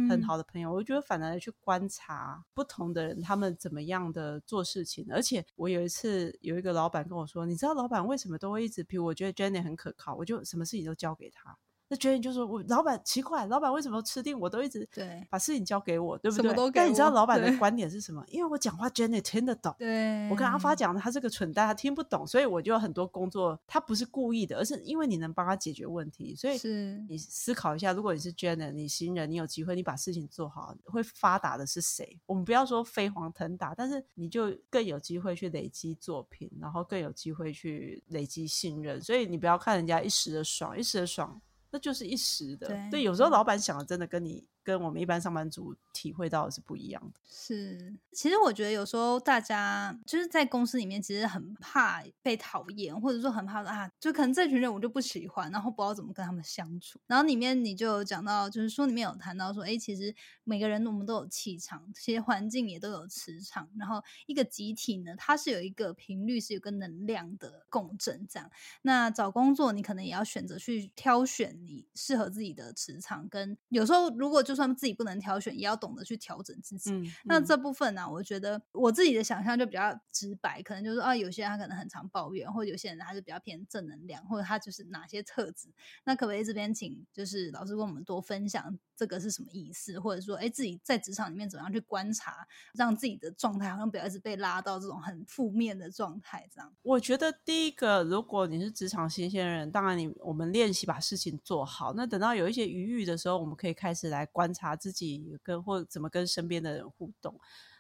Speaker 2: 很好的朋友。我觉得反而去观察不同的人，他们怎么样的做事情。而且我有一次有一个老板跟我说，你知道老板为什么都会一直？我觉得 Jenny 很可靠，我就什么事情都交给他。那 Jenny 就说：“我老板奇怪，老板为什么吃定我都一直
Speaker 4: 对
Speaker 2: 把事情交给我，对不对？但你知道老板的观点是什么？因为我讲话 Jenny 听得懂。
Speaker 4: 对，
Speaker 2: 我跟阿发讲，他是个蠢蛋，他听不懂，所以我就有很多工作，他不是故意的，而是因为你能帮他解决问题。所以
Speaker 4: 是
Speaker 2: 你思考一下，如果你是 Jenny，你新人，你有机会，你把事情做好，会发达的是谁？我们不要说飞黄腾达，但是你就更有机会去累积作品，然后更有机会去累积信任。所以你不要看人家一时的爽，一时的爽，那就是一时的。
Speaker 4: 对
Speaker 2: 对，有时候老板想的真的跟你跟我们一般上班族体会到的是不一样的。
Speaker 4: 是，其实我觉得有时候大家就是在公司里面，其实很怕被讨厌，或者说很怕啊，就可能这群人我就不喜欢，然后不知道怎么跟他们相处。然后里面你就有讲到，就是书里面有谈到说，哎，其实每个人我们都有气场，其实环境也都有磁场，然后一个集体呢，它是有一个频率，是有个能量的共振。这样，那找工作你可能也要选择去挑选你适合自己的磁场，跟有时候如果就算自己不能挑选，也要懂得去调整自己。
Speaker 2: 嗯，
Speaker 4: 那
Speaker 2: 嗯
Speaker 4: 这部分呢、我觉得我自己的想象就比较直白，可能就是啊，有些人他可能很常抱怨，或者有些人他是比较偏正能量，或者他就是哪些特质。那可不可以这边请就是老师跟我们多分享这个是什么意思，或者说，哎，自己在职场里面怎么样去观察，让自己的状态好像不要一直被拉到这种很负面的状态，这样。
Speaker 2: 我觉得第一个，如果你是职场新鲜人，当然你我们练习把事情做好。那等到有一些余裕的时候，我们可以开始来观察自己跟或怎么跟身边的人互动。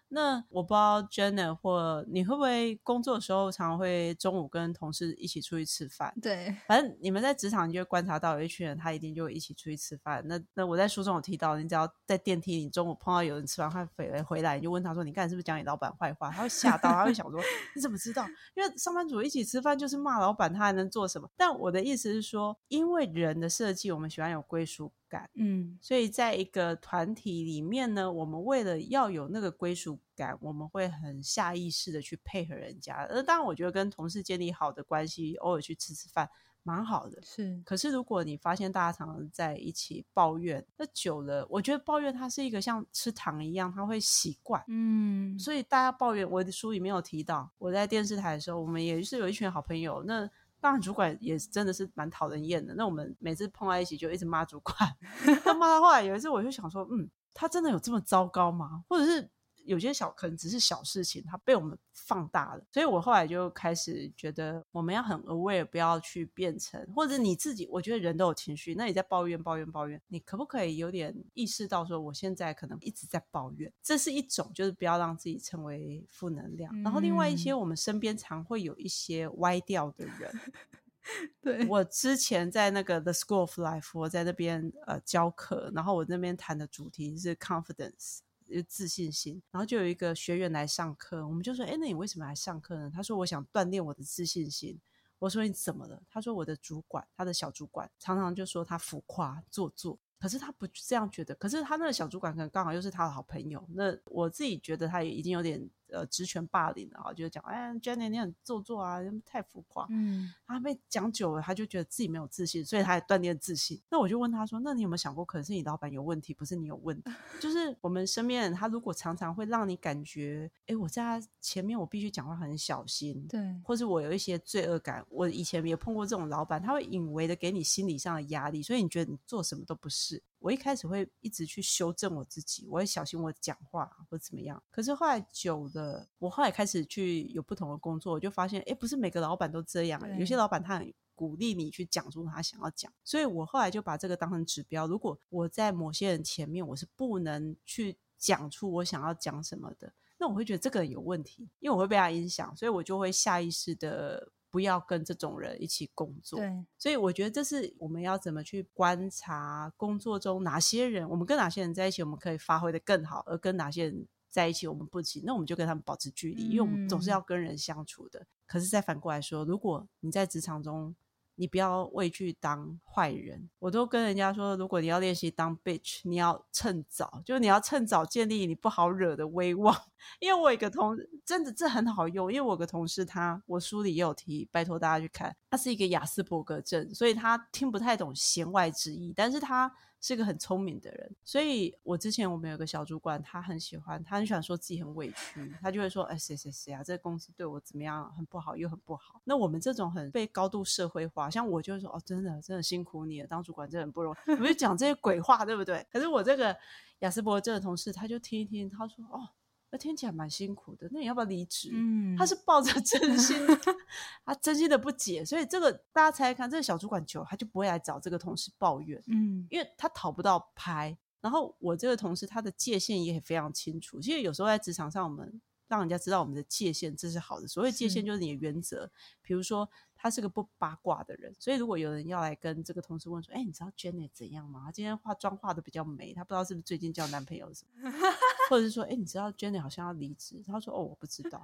Speaker 2: 那我不知道 Jenna 或你会不会工作的时候常常会中午跟同事一起出去吃饭？
Speaker 4: 对，
Speaker 2: 反正你们在职场，你就会观察到有一群人，他一定就会一起出去吃饭。那那我在书中有提到，你只要在电梯，里中午碰到有人吃完饭回回来，你就问他说：“你刚才是不是讲你老板坏话？”他会吓到，他会想说：“你怎么知道？”因为上班族一起吃饭就是骂老板，他还能做什么？但我的意思是说，因为人的设计，我们喜欢有归属感。
Speaker 4: 嗯，
Speaker 2: 所以在一个团体里面呢，我们为了要有那个归属感，我们会很下意识的去配合人家。而当然，我觉得跟同事建立好的关系，偶尔去吃吃饭，蛮好的。
Speaker 4: 是，
Speaker 2: 可是如果你发现大家常常在一起抱怨，那久了，我觉得抱怨它是一个像吃糖一样，它会习惯。
Speaker 4: 嗯，
Speaker 2: 所以大家抱怨，我的书里面有提到，我在电视台的时候，我们也是有一群好朋友。那当然，主管也真的是蛮讨人厌的。那我们每次碰到一起就一直骂主管，那骂到后来有一次，我就想说，嗯，他真的有这么糟糕吗？或者是有些小可能只是小事情，它被我们放大了。所以我后来就开始觉得，我们要很 aware，不要去变成，或者你自己，我觉得人都有情绪，那你在抱怨、抱怨、抱怨，你可不可以有点意识到说，我现在可能一直在抱怨，这是一种，就是不要让自己成为负能量。然后另外一些，
Speaker 4: 嗯
Speaker 2: 我们身边常会有一些歪掉的人。
Speaker 4: 对，
Speaker 2: 我之前在那个 The School of Life，我在那边呃教课，然后我那边谈的主题是 confidence，就是自信心。然后就有一个学员来上课，我们就说：“哎，那你为什么来上课呢？”他说：“我想锻炼我的自信心。”我说：“你怎么了？”他说：“我的主管，他的小主管常常就说他浮夸做作。”可是他不这样觉得，可是他那个小主管可能刚好又是他的好朋友。那我自己觉得他也已经有点呃职权霸凌的啊，就是讲哎，Jenny 你很做作啊，太浮夸。
Speaker 4: 嗯，
Speaker 2: 他被讲久了，他就觉得自己没有自信，所以他也锻炼自信。那我就问他说：“那你有没有想过，可能是你老板有问题，不是你有问题？就是我们身边人，他如果常常会让你感觉，哎，我在他前面我必须讲话很小心，
Speaker 4: 对，
Speaker 2: 或是我有一些罪恶感。我以前也碰过这种老板，他会隐微的给你心理上的压力，所以你觉得你做什么都不是。我一开始会一直去修正我自己，我会小心我讲话或怎么样。可是后来久了，我后来开始去有不同的工作，我就发现，哎，不是每个老板都这样，有些老板他很。鼓励你去讲出他想要讲，所以我后来就把这个当成指标。如果我在某些人前面，我是不能去讲出我想要讲什么的，那我会觉得这个人有问题，因为我会被他影响，所以我就会下意识的不要跟这种人一起工作。
Speaker 4: 对，
Speaker 2: 所以我觉得这是我们要怎么去观察工作中哪些人，我们跟哪些人在一起，我们可以发挥的更好，而跟哪些人在一起我们不行，那我们就跟他们保持距离，因为我们总是要跟人相处的。可是再反过来说，如果你在职场中，你不要畏惧当坏人。我都跟人家说，如果你要练习当 bitch，你要趁早，就是你要趁早建立你不好惹的威望。因为我有一个同真的这很好用，因为我有个同事他，我书里也有提，拜托大家去看，他是一个雅斯伯格症，所以他听不太懂弦外之意，但是他是个很聪明的人。所以我之前我们有个小主管，他很喜欢，他很喜欢说自己很委屈，他就会说：“哎，谁谁谁啊，这个公司对我怎么样，很不好，又很不好。”那我们这种很被高度社会化，像我就会说：“哦，真的，真的辛苦你了，当主管真的很不容易。”我就讲这些鬼话，对不对？可是我这个雅斯伯这个同事，他就听一听，他说：“哦。”那听起来蛮辛苦的，那你要不要离职？嗯，他是抱着真心，他真心的不解，所以这个大家猜看，这个小主管久，他就不会来找这个同事抱怨，嗯，因为他讨不到拍。然后我这个同事，他的界限也非常清楚。其实有时候在职场上，我们让人家知道我们的界限，这是好的。所谓界限就是你的原则，比如说。他是个不八卦的人，所以如果有人要来跟这个同事问说：“哎，你知道 Jenny 怎样吗？她今天化妆化的比较美，她不知道是不是最近交男朋友什么？或者是说，哎，你知道 Jenny 好像要离职？”他说：“哦，我不知道。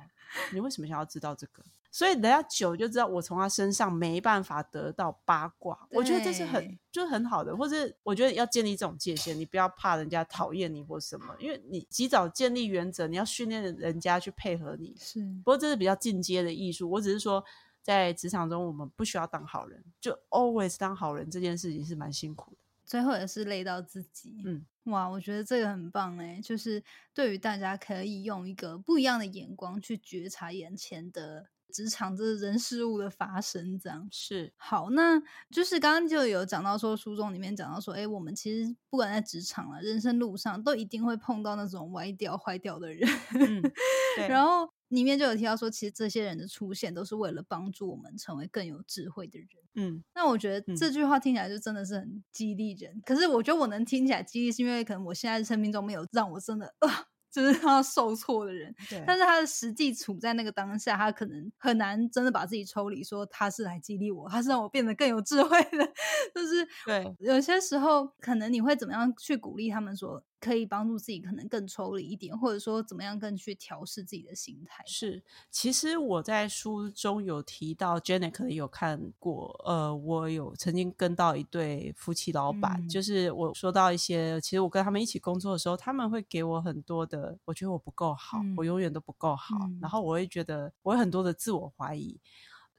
Speaker 2: 你为什么想要知道这个？所以人家久就知道我从他身上没办法得到八卦。我觉得这是很就是很好的，或者我觉得要建立这种界限，你不要怕人家讨厌你或什么，因为你及早建立原则，你要训练人家去配合你。
Speaker 4: 是，
Speaker 2: 不过这是比较进阶的艺术。我只是说。在职场中，我们不需要当好人，就 always 当好人这件事情是蛮辛苦的，
Speaker 4: 最后也是累到自己。嗯，哇，我觉得这个很棒哎，就是对于大家可以用一个不一样的眼光去觉察眼前的职场这人事物的发生，这样
Speaker 2: 是
Speaker 4: 好。那就是刚刚就有讲到说，书中里面讲到说，哎，我们其实不管在职场啊，人生路上，都一定会碰到那种歪掉、坏掉的人。嗯，对，然后。里面就有提到说，其实这些人的出现都是为了帮助我们成为更有智慧的人。嗯，那我觉得这句话听起来就真的是很激励人。可是我觉得我能听起来激励，是因为可能我现在生命中没有让我真的啊。就是他受挫的人，但是他的实际处在那个当下，他可能很难真的把自己抽离，说他是来激励我，他是让我变得更有智慧的。就是
Speaker 2: 对，
Speaker 4: 有些时候可能你会怎么样去鼓励他们，说可以帮助自己，可能更抽离一点，或者说怎么样更去调试自己的心态。
Speaker 2: 是，其实我在书中有提到，Jenny 可能有看过，呃，我有曾经跟到一对夫妻老板，就是我说到一些，其实我跟他们一起工作的时候，他们会给我很多的。我觉得我不够好，我永远都不够好，然后我会觉得我有很多的自我怀疑，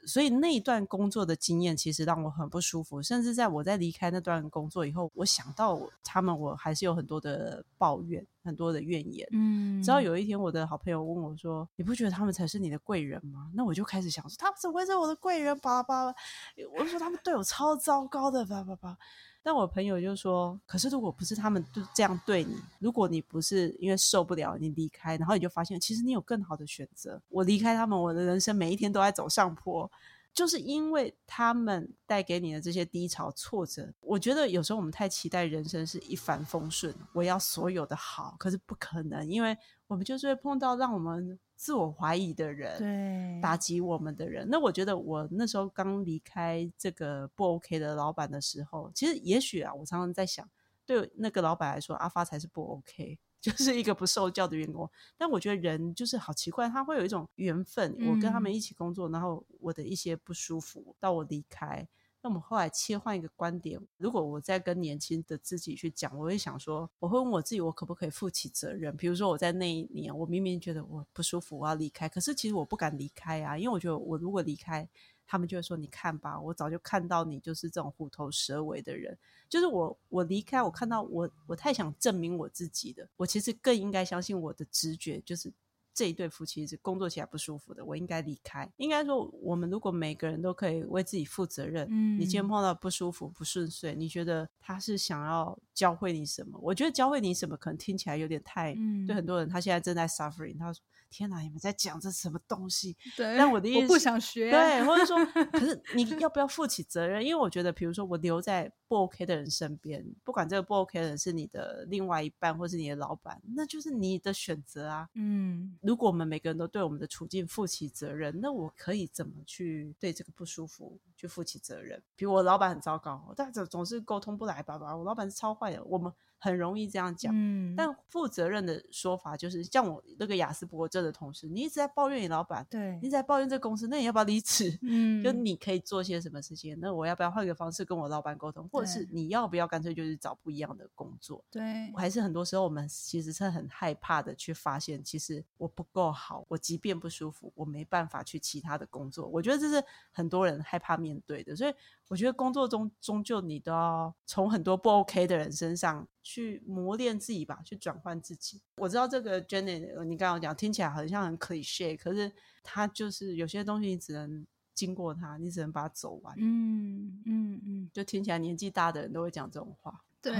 Speaker 2: 所以那一段工作的经验其实让我很不舒服。甚至在我在离开那段工作以后，我想到他们，我还是有很多的抱怨，很多的怨言。嗯，直到有一天，我的好朋友问我说：“你不觉得他们才是你的贵人吗？”那我就开始想说：“他们怎么会是我的贵人？”巴拉巴拉，我说他们对我超糟糕的，巴拉巴拉。但我朋友就说：“可是如果不是他们就这样对你，如果你不是因为受不了你离开，然后你就发现其实你有更好的选择。我离开他们，我的人生每一天都在走上坡，就是因为他们带给你的这些低潮挫折。我觉得有时候我们太期待人生是一帆风顺，我要所有的好，可是不可能，因为我们就是会碰到让我们。”自我怀疑的人，
Speaker 4: 对
Speaker 2: 打击我们的人，那我觉得我那时候刚离开这个不 OK 的老板的时候，其实也许啊，我常常在想，对那个老板来说，阿发才是不 OK，就是一个不受教的员工。但我觉得人就是好奇怪，他会有一种缘分，我跟他们一起工作，然后我的一些不舒服到我离开。那我们后来切换一个观点，如果我在跟年轻的自己去讲，我会想说，我会问我自己，我可不可以负起责任？比如说我在那一年，我明明觉得我不舒服，我要离开，可是其实我不敢离开啊，因为我觉得我如果离开，他们就会说，你看吧，我早就看到你就是这种虎头蛇尾的人，就是我我离开，我看到我我太想证明我自己的，我其实更应该相信我的直觉，就是。这一对夫妻是工作起来不舒服的，我应该离开。应该说，我们如果每个人都可以为自己负责任，嗯，你今天碰到不舒服、不顺遂，你觉得他是想要教会你什么？我觉得教会你什么，可能听起来有点太，对很多人，他现在正在 suffering，他说。天哪！你们在讲这什么东西？
Speaker 4: 对，
Speaker 2: 但我的意思，
Speaker 4: 我不想学。
Speaker 2: 对，或者说，可是你要不要负起责任？因为我觉得，比如说，我留在不 OK 的人身边，不管这个不 OK 的人是你的另外一半，或是你的老板，那就是你的选择啊。嗯，如果我们每个人都对我们的处境负起责任，那我可以怎么去对这个不舒服去负起责任？比如我老板很糟糕，但总总是沟通不来吧吧，我老板是超坏的，我们。很容易这样讲。
Speaker 4: 嗯，
Speaker 2: 但负责任的说法就是，像我那个雅思伯格症的同事，你一直在抱怨你老板，
Speaker 4: 对
Speaker 2: 你一直在抱怨这公司，那你要不要离职？
Speaker 4: 嗯，
Speaker 2: 就你可以做些什么事情？那我要不要换个方式跟我老板沟通，或者是你要不要干脆就是找不一样的工作？
Speaker 4: 对
Speaker 2: 还是很多时候我们其实是很害怕的，去发现其实我不够好，我即便不舒服，我没办法去其他的工作。我觉得这是很多人害怕面对的，所以我觉得工作中终究你都要从很多不 OK 的人身上去磨练自己吧，去转换自己。我知道这个 Jenny，你刚刚讲听起来好像很 cliche，可是它就是有些东西你只能经过它，你只能把它走完。
Speaker 4: 嗯嗯嗯，
Speaker 2: 就听起来年纪大的人都会讲这种话。
Speaker 4: 对，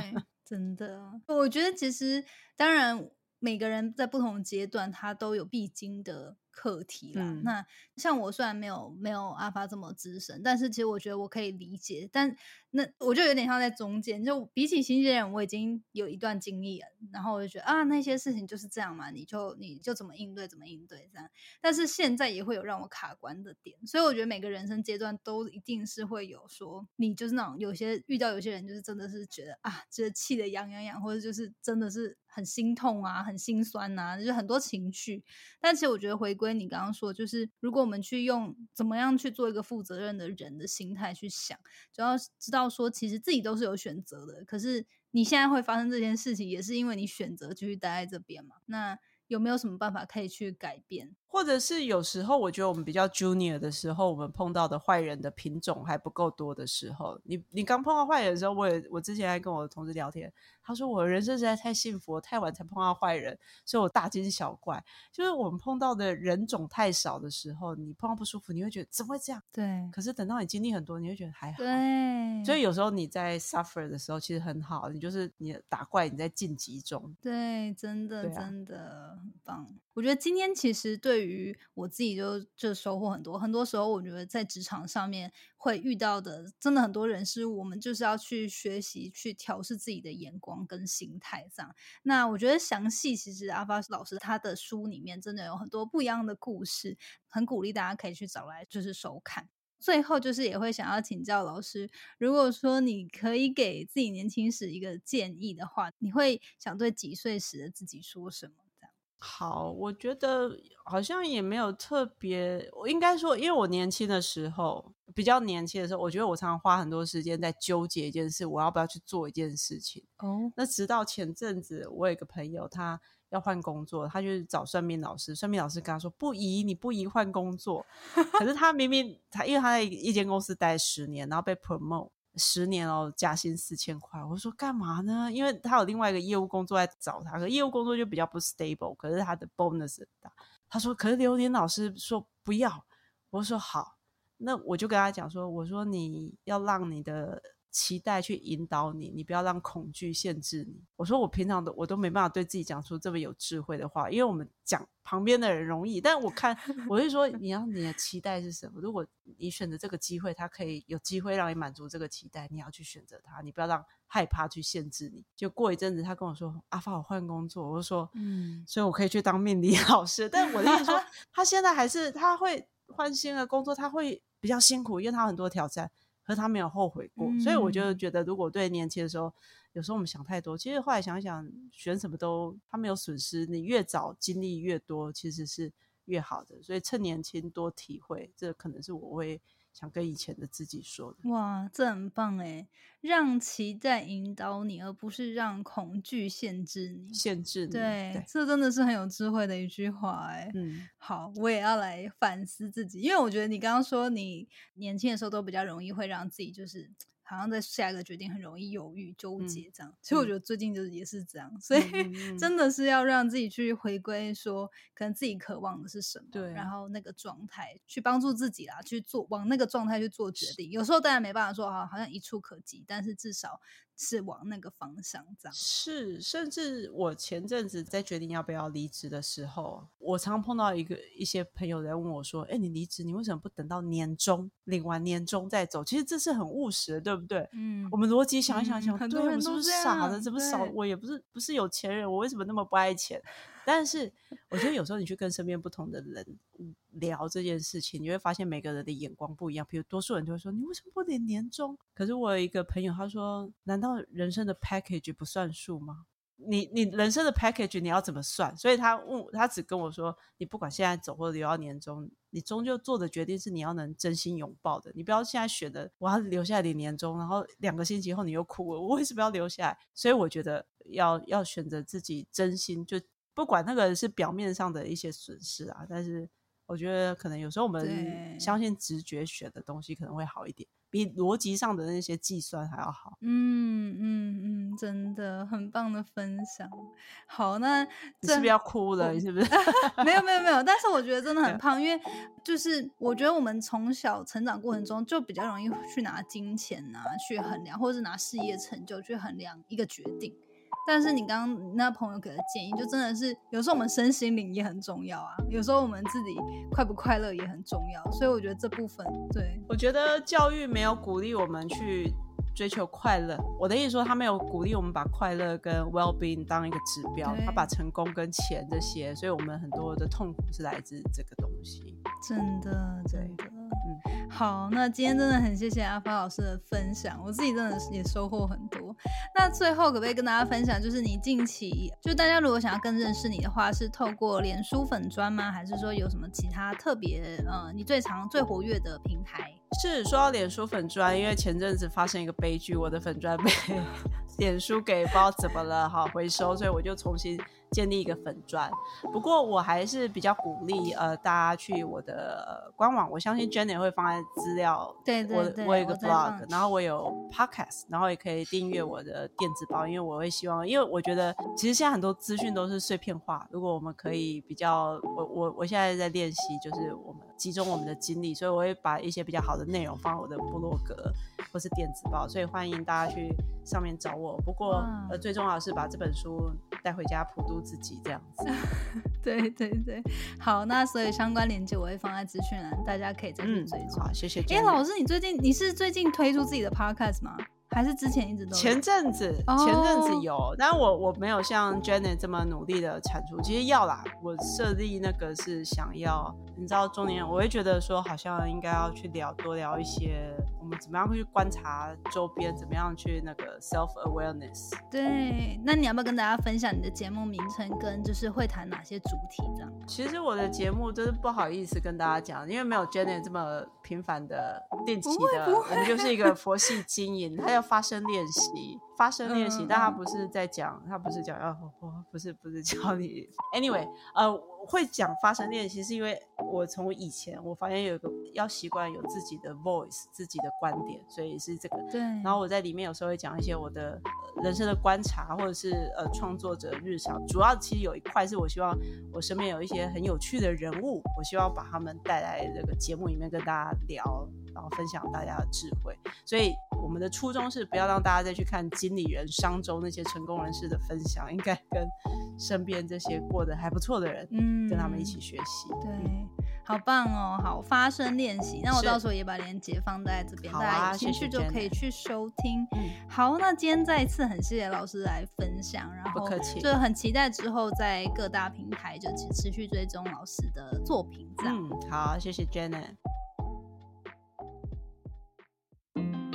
Speaker 4: 真的，我觉得其实当然每个人在不同阶段，他都有必经的课题啦。
Speaker 2: 嗯
Speaker 4: 那像我虽然没有没有阿发这么资深，但是其实我觉得我可以理解。但那我就有点像在中间，就比起新鲜人，我已经有一段经历了，然后我就觉得啊，那些事情就是这样嘛，你就你就怎么应对怎么应对这样。但是现在也会有让我卡关的点，所以我觉得每个人生阶段都一定是会有说，你就是那种有些遇到有些人就是真的是觉得啊，就是气得痒痒痒，或者就是真的是很心痛啊，很心酸呐、就是很多情绪。但其实我觉得回归你刚刚说，就是如果我们去用怎么样去做一个负责任的人的心态去想，就要知道说，其实自己都是有选择的，可是你现在会发生这件事情，也是因为你选择继续待在这边嘛。那有没有什么办法可以去改变？
Speaker 2: 或者是有时候，我觉得我们比较 junior 的时候，我们碰到的坏人的品种还不够多的时候，你你刚碰到坏人的时候，我也我之前还跟我的同事聊天，他说我人生实在太幸福，我太晚才碰到坏人，所以我大惊小怪。就是我们碰到的人种太少的时候，你碰到不舒服，你会觉得怎么会这样？
Speaker 4: 对
Speaker 2: 可是等到你经历很多，你会觉得还好。
Speaker 4: 对，
Speaker 2: 所以有时候你在 suffer 的时候，其实很好，你就是你打怪，你在晋级中。
Speaker 4: 对，真的、
Speaker 2: 啊
Speaker 4: 真的很棒。我觉得今天其实对于我自己就就收获很多。很多时候，我觉得在职场上面会遇到的，真的很多人事物，我们就是要去学习，去调试自己的眼光跟心态这样。那我觉得详细，其实阿发老师他的书里面真的有很多不一样的故事，很鼓励大家可以去找来就是收看。最后就是也会想要请教老师，如果说你可以给自己年轻时一个建议的话，你会想对几岁时的自己说什么？
Speaker 2: 好，我觉得好像也没有特别，我应该说，因为我年轻的时候，比较年轻的时候，我觉得我常常花很多时间在纠结一件事，我要不要去做一件事情。
Speaker 4: 哦，
Speaker 2: 那直到前阵子，我有一个朋友，他要换工作，他就是找算命老师，算命老师跟他说不宜，你不宜换工作。可是他明明他因为他在一间公司待十年，然后被 promote 十年哦，加薪四千块。我说干嘛呢？因为他有另外一个业务工作在找他，可业务工作就比较不 stable，可是他的 bonus 很大。他说，可是刘年老师说不要。我说好，那我就跟他讲说，我说你要让你的期待去引导你，你不要让恐惧限制你。我说我平常都我都没办法对自己讲出这么有智慧的话，因为我们讲旁边的人容易，但我看我是说，你要你的期待是什么？如果你选择这个机会，它可以有机会让你满足这个期待，你要去选择它，你不要让害怕去限制你。就过一阵子，他跟我说阿发我换工作，我就说
Speaker 4: 嗯，
Speaker 2: 所以我可以去当命理老师。但我的意思说，他现在还是他会换新的工作，他会比较辛苦，因为他有很多挑战，可是他没有后悔过。所以我就
Speaker 4: 嗯
Speaker 2: 觉得，如果对年轻的时候，有时候我们想太多，其实后来想想，选什么都他没有损失，你越早经历越多，其实是越好的。所以趁年轻多体会，这可能是我会想跟以前的自己说的。
Speaker 4: 哇，这很棒哎，让期待引导你，而不是让恐惧限制你。
Speaker 2: 限制你，
Speaker 4: 对，
Speaker 2: 对，
Speaker 4: 这真的是很有智慧的一句话哎。
Speaker 2: 嗯，
Speaker 4: 好，我也要来反思自己，因为我觉得你刚刚说你年轻的时候都比较容易会让自己就是好像在下一个决定很容易犹豫纠
Speaker 2: 嗯
Speaker 4: 结这样。其实我
Speaker 2: 嗯
Speaker 4: 觉得最近就是也是这样，所以、真的是要让自己去回归说，可能自己渴望的是什么，
Speaker 2: 对
Speaker 4: 然后那个状态去帮助自己啦，去做往那个状态去做决定。有时候当然没办法说啊，好像一触可及，但是至少是往那个方向这样。
Speaker 2: 是，甚至我前阵子在决定要不要离职的时候，我常碰到一个一些朋友在问我说：“哎，你离职，你为什么不等到年终领完年终再走？”其实这是很务实的，对不对？
Speaker 4: 嗯
Speaker 2: 我们逻辑想一想想，
Speaker 4: 嗯很多人
Speaker 2: 对我是不是
Speaker 4: 都
Speaker 2: 傻的？
Speaker 4: 样
Speaker 2: 怎么少？我也不是不是有钱人，我为什么那么不爱钱？但是我觉得有时候你去跟身边不同的人聊这件事情，你会发现每个人的眼光不一样。比如多数人就会说：“你为什么不领年终？”可是我有一个朋友，他说：“难道人生的 package 不算数吗？你你人生的 package 你要怎么算？”所以他问，他只跟我说：“你不管现在走或者留到年终，你终究做的决定是你要能真心拥抱的。你不要现在选的我要留下来领年终，然后两个星期后你又哭了，我为什么要留下来？所以我觉得要要选择自己真心就。不管那个是表面上的一些损失啊，但是我觉得可能有时候我们相信直觉选的东西可能会好一点，比逻辑上的那些计算还要好。
Speaker 4: 嗯嗯嗯，真的很棒的分享。好，那
Speaker 2: 你是不是要哭了？你是不是？
Speaker 4: 没有没有没有，但是我觉得真的很胖，因为就是我觉得我们从小成长过程中就比较容易去拿金钱啊去衡量，或者是拿事业成就去衡量一个决定。但是你刚刚那朋友给的建议，就真的是有时候我们身心灵也很重要啊，有时候我们自己快不快乐也很重要，所以我觉得这部分，对
Speaker 2: 我觉得教育没有鼓励我们去。追求快乐，我的意思说，他没有鼓励我们把快乐跟 well being 当一个指标，他把成功跟钱这些，所以我们很多的痛苦是来自这个东西。
Speaker 4: 真的，真的，嗯，好，那今天真的很谢谢阿发老师的分享，我自己真的也收获很多。那最后可不可以跟大家分享，就是你近期，就大家如果想要更认识你的话，是透过脸书粉砖吗？还是说有什么其他特别，呃，你最常最活跃的平台？
Speaker 2: 是说到脸书粉砖，因为前阵子发生一个悲剧，我的粉砖被 脸书给不知道怎么了，好回收，所以我就重新。建立一个粉砖，不过我还是比较鼓励呃大家去我的官网，我相信 Jenny 会放在资料。
Speaker 4: 对对
Speaker 2: 对，我有一个 blog，然后我有 podcast，然后也可以订阅我的电子报，因为我会希望，因为我觉得其实现在很多资讯都是碎片化，如果我们可以比较，我我我现在在练习，就是我们集中我们的精力，所以我会把一些比较好的内容放在我的部落格或是电子报，所以欢迎大家去上面找我。不过呃最重要的是把这本书带回家普渡。自己这样子，
Speaker 4: 对对对，好，那所以相关链接我会放在资讯栏，大家可以再去追踪。
Speaker 2: 好，谢谢。
Speaker 4: 哎，老师，你最近你是最近推出自己的 podcast 吗？还是之前一直都？
Speaker 2: 前阵子，前阵子有，但我我没有像 Jenny 这么努力的产出。其实要啦，我设立那个是想要，你知道，中年人我会觉得说，好像应该要去聊多聊一些。我们怎么样去观察周边？怎么样去那个 self awareness？
Speaker 4: 对，那你要不要跟大家分享你的节目名称跟就是会谈哪些主题？这样？
Speaker 2: 其实我的节目真是不好意思跟大家讲，因为没有 Jenny 这么频繁的定期的，我们就是一个佛系经营，它要发声练习。发声练习，但他不是在讲，他不是讲要，不是不是教你。Anyway，呃，会讲发声练习，是因为我从以前我发现有一个要习惯有自己的 voice，自己的观点，所以是这个。
Speaker 4: 对。
Speaker 2: 然后我在里面有时候会讲一些我的人生的观察，或者是呃创作者日常。主要其实有一块是我希望我身边有一些很有趣的人物，我希望把他们带来这个节目里面跟大家聊。然后分享大家的智慧，所以我们的初衷是不要让大家再去看经理人、商周那些成功人士的分享，应该跟身边这些过得还不错的人，嗯，跟他们一起学习。
Speaker 4: 对，好棒哦！好，发声练习，那我到时候也把链接放在这边，大家有兴趣就可以去收听。好，那今天再一次很谢谢老师来分享，然后
Speaker 2: 不客气，
Speaker 4: 就很期待之后在各大平台就持续追踪老师的作品。这样，
Speaker 2: 嗯，好，谢谢 Janet。